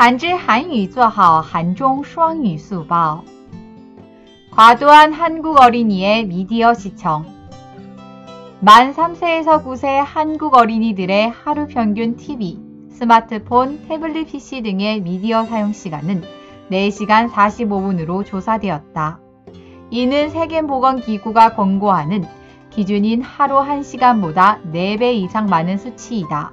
한지 한유 做好 한종 수학유 수보 과도한 한국 어린이의 미디어 시청 만 3세에서 9세 한국 어린이들의 하루 평균 TV, 스마트폰, 태블릿 PC 등의 미디어 사용 시간은 4시간 45분으로 조사되었다. 이는 세계보건기구가 권고하는 기준인 하루 1시간보다 4배 이상 많은 수치이다.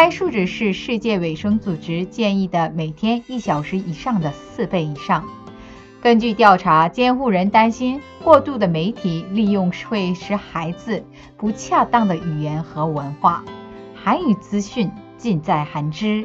该数值是世界卫生组织建议的每天一小时以上的四倍以上。根据调查，监护人担心过度的媒体利用会使孩子不恰当的语言和文化。韩语资讯尽在韩知。